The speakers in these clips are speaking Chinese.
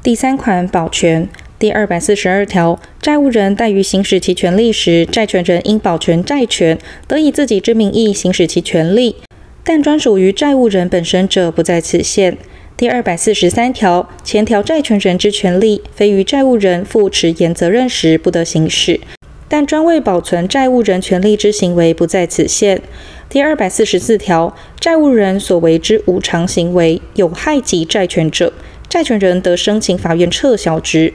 第三款保全第二百四十二条，债务人怠于行使其权利时，债权人应保全债权，得以自己之名义行使其权利，但专属于债务人本身者不在此限。第二百四十三条，前条债权人之权利，非于债务人负迟延责任时不得行使，但专为保存债务人权利之行为不在此限。第二百四十四条，债务人所为之无偿行为，有害及债权者，债权人得申请法院撤销之。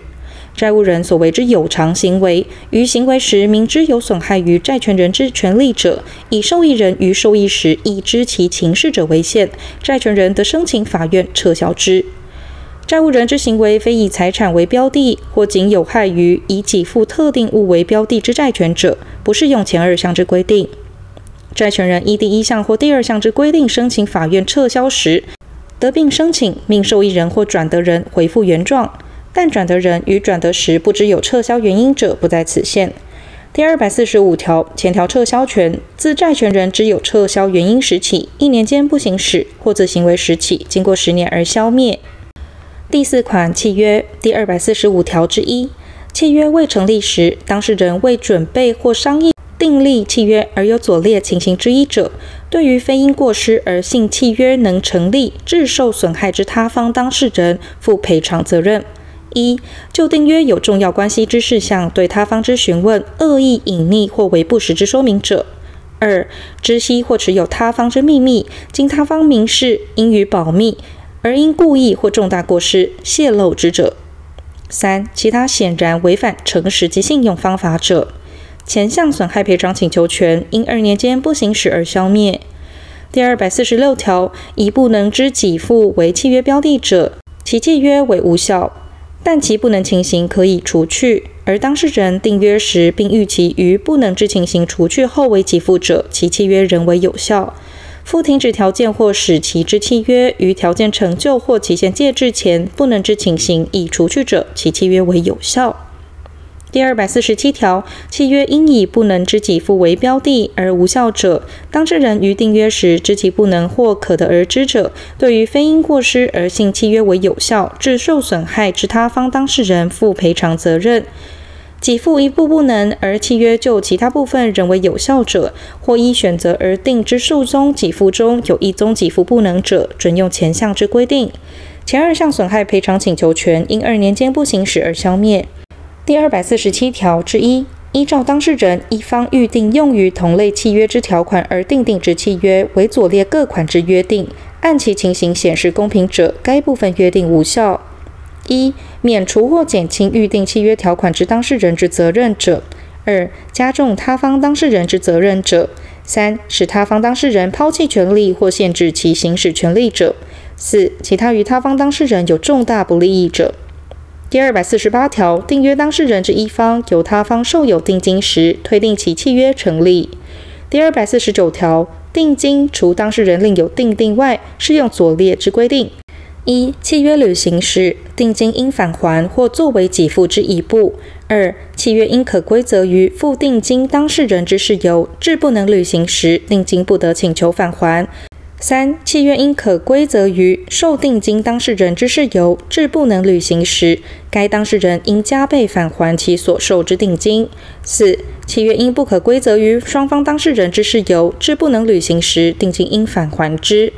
债务人所为之有偿行为，于行为时明知有损害于债权人之权利者，以受益人于受益时已知其情事者为限，债权人得申请法院撤销之。债务人之行为非以财产为标的，或仅有害于以给付特定物为标的之债权者，不适用前二项之规定。债权人依第一项或第二项之规定申请法院撤销时，得并申请命受益人或转得人回复原状。但转得人于转得时不知有撤销原因者，不在此限。第二百四十五条，前条撤销权自债权人知有撤销原因时起，一年间不行使，或自行为时起，经过十年而消灭。第四款契约第二百四十五条之一，契约未成立时，当事人未准备或商议订立契约而有左列情形之一者，对于非因过失而信契约能成立致受损害之他方当事人负赔偿责任。一、就订约有重要关系之事项，对他方之询问，恶意隐匿或为不实之说明者；二、知悉或持有他方之秘密，经他方明示应予保密，而因故意或重大过失泄露之者；三、其他显然违反诚实及信用方法者。前项损害赔偿请求权因二年间不行使而消灭。第二百四十六条，以不能之给付为契约标的者，其契约为无效。但其不能情形可以除去，而当事人订约时并预期于不能之情形除去后为给付者，其契约仍为有效。附停止条件或使其之契约于条件成就或期限届至前不能之情形已除去者，其契约为有效。第二百四十七条，契约应以不能之给付为标的而无效者，当事人于订约时知其不能或可得而知者，对于非因过失而信契约为有效，致受损害之他方当事人负赔偿责任。给付一部不能而契约就其他部分仍为有效者，或依选择而定之数宗给付中有一宗给付不能者，准用前项之规定。前二项损害赔偿请求权因二年间不行使而消灭。第二百四十七条之一，依照当事人一方预定用于同类契约之条款而订定之契约为左列各款之约定，按其情形显示公平者，该部分约定无效。一、免除或减轻预定契约条款之当事人之责任者；二、加重他方当事人之责任者；三、使他方当事人抛弃权利或限制其行使权利者；四、其他与他方当事人有重大不利益者。第二百四十八条，订约当事人之一方由他方受有定金时，推定其契约成立。第二百四十九条，定金除当事人另有订定外，适用左列之规定：一、契约履行时，定金应返还或作为给付之一部；二、契约应可归责于付定金当事人之事由，致不能履行时，定金不得请求返还。三、契约应可归责于受定金当事人之事由，致不能履行时，该当事人应加倍返还其所受之定金。四、契约应不可归责于双方当事人之事由，致不能履行时，定金应返还之。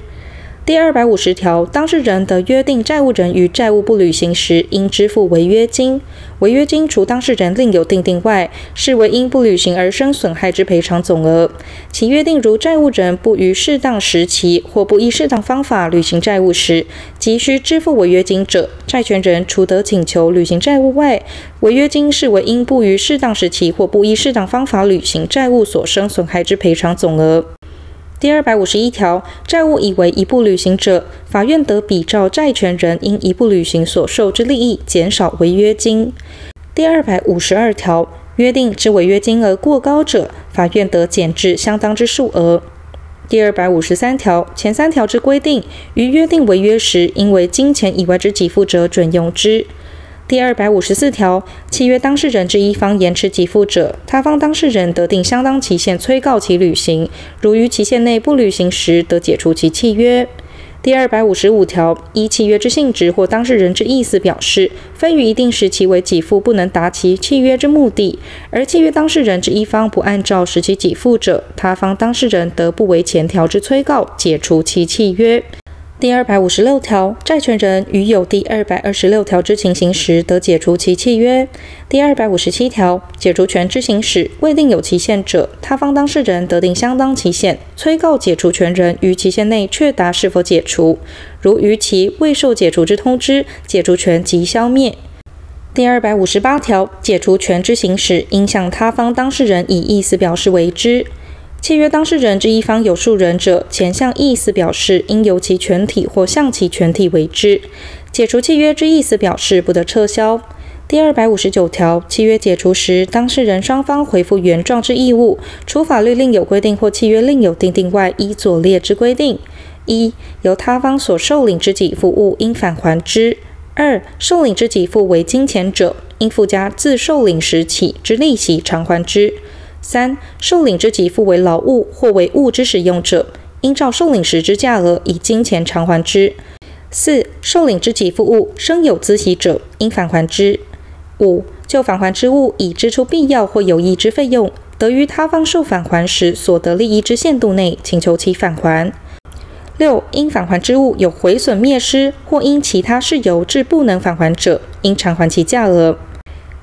第二百五十条，当事人得约定债务人于债务不履行时应支付违约金。违约金除当事人另有订定外，视为因不履行而生损害之赔偿总额。其约定如债务人不于适当时期或不依适当方法履行债务时，急需支付违约金者，债权人除得请求履行债务外，违约金视为因不于适当时期或不依适当方法履行债务所生损害之赔偿总额。第二百五十一条，债务已为一步履行者，法院得比照债权人因一步履行所受之利益，减少违约金。第二百五十二条，约定之违约金额过高者，法院得减至相当之数额。第二百五十三条，前三条之规定，于约定违约时，应为金钱以外之给付者，准用之。第二百五十四条，契约当事人之一方延迟给付者，他方当事人得定相当期限催告其履行，如于期限内不履行时，得解除其契约。第二百五十五条，依契约之性质或当事人之意思表示，非于一定时期为给付不能达其契约之目的，而契约当事人之一方不按照时期给付者，他方当事人得不为前条之催告，解除其契约。第二百五十六条，债权人于有第二百二十六条之情形时，得解除其契约。第二百五十七条，解除权之行使未定有期限者，他方当事人得定相当期限，催告解除权人于期限内确答是否解除。如逾期未受解除之通知，解除权即消灭。第二百五十八条，解除权之行使，应向他方当事人以意思表示为之。契约当事人之一方有数人者，前项意思表示应由其全体或向其全体为之。解除契约之意思表示不得撤销。第二百五十九条，契约解除时，当事人双方回复原状之义务，除法律另有规定或契约另有订定外，依左列之规定：一、由他方所受领之给付物应返还之；二、受领之给付为金钱者，应附加自受领时起之利息偿还之。三、受领之给付为劳务或为物之使用者，应照受领时之价额以金钱偿还之。四、受领之给付物生有孳息者，应返还之。五、就返还之物已支出必要或有益之费用，得于他方受返还时所得利益之限度内，请求其返还。六、因返还之物有毁损灭失或因其他事由致不能返还者，应偿还其价额。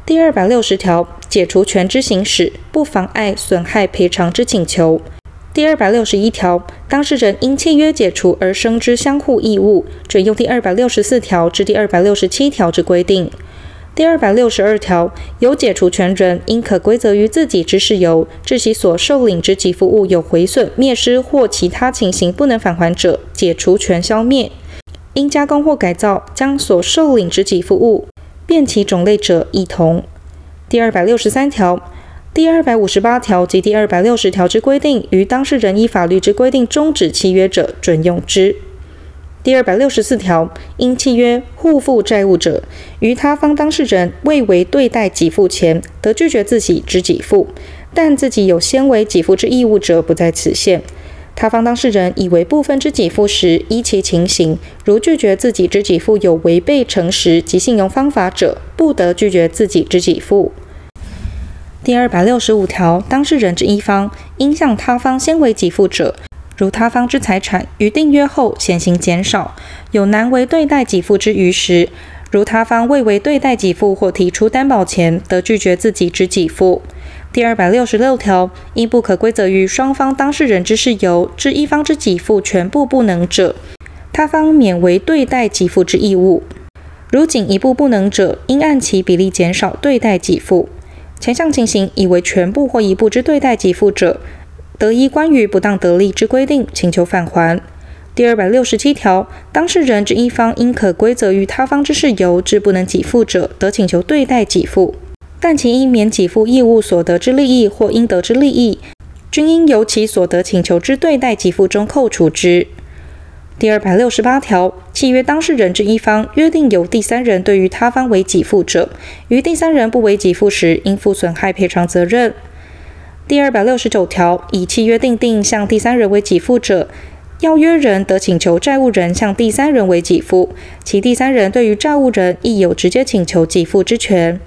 第二百六十条，解除权之行使，不妨碍损害赔偿之请求。第二百六十一条，当事人因契约解除而生之相互义务，准用第二百六十四条至第二百六十七条之规定。第二百六十二条，有解除权人因可归责于自己之事由，致其所受领之给付物有毁损、灭失或其他情形不能返还者，解除权消灭。因加工或改造将所受领之给付物。变其种类者，亦同。第二百六十三条、第二百五十八条及第二百六十条之规定，于当事人依法律之规定终止契约者，准用之。第二百六十四条，因契约互负债务者，于他方当事人未为对待给付前，得拒绝自己之给付，但自己有先为给付之义务者，不在此限。他方当事人以为部分之给付时，依其情形，如拒绝自己之给付有违背诚实及信用方法者，不得拒绝自己之给付。第二百六十五条，当事人之一方应向他方先为给付者，如他方之财产于订约后显行减少，有难为对待给付之余时，如他方未为对待给付或提出担保前，得拒绝自己之给付。第二百六十六条，因不可归责于双方当事人之事由，致一方之给付全部不能者，他方免为对待给付之义务。如仅一部不能者，应按其比例减少对待给付。前项情形已为全部或一部之对待给付者，得依关于不当得利之规定，请求返还。第二百六十七条，当事人之一方因可归责于他方之事由，致不能给付者，得请求对待给付。但其因免给付义务所得之利益或应得之利益，均应由其所得请求之对待给付中扣除之。第二百六十八条，契约当事人之一方约定由第三人对于他方为给付者，于第三人不为给付时，应负损害赔偿责任。第二百六十九条，以契约订定向第三人为给付者，要约人得请求债务人向第三人为给付，其第三人对于债务人亦有直接请求给付之权。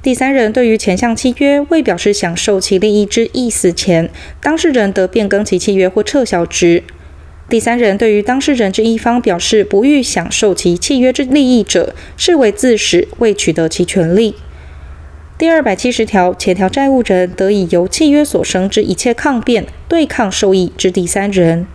第三人对于前项契约未表示享受其利益之意思前，当事人得变更其契约或撤销之。第三人对于当事人之一方表示不欲享受其契约之利益者，视为自始未取得其权利。第二百七十条，前条债务人得以由契约所生之一切抗辩对抗受益之第三人。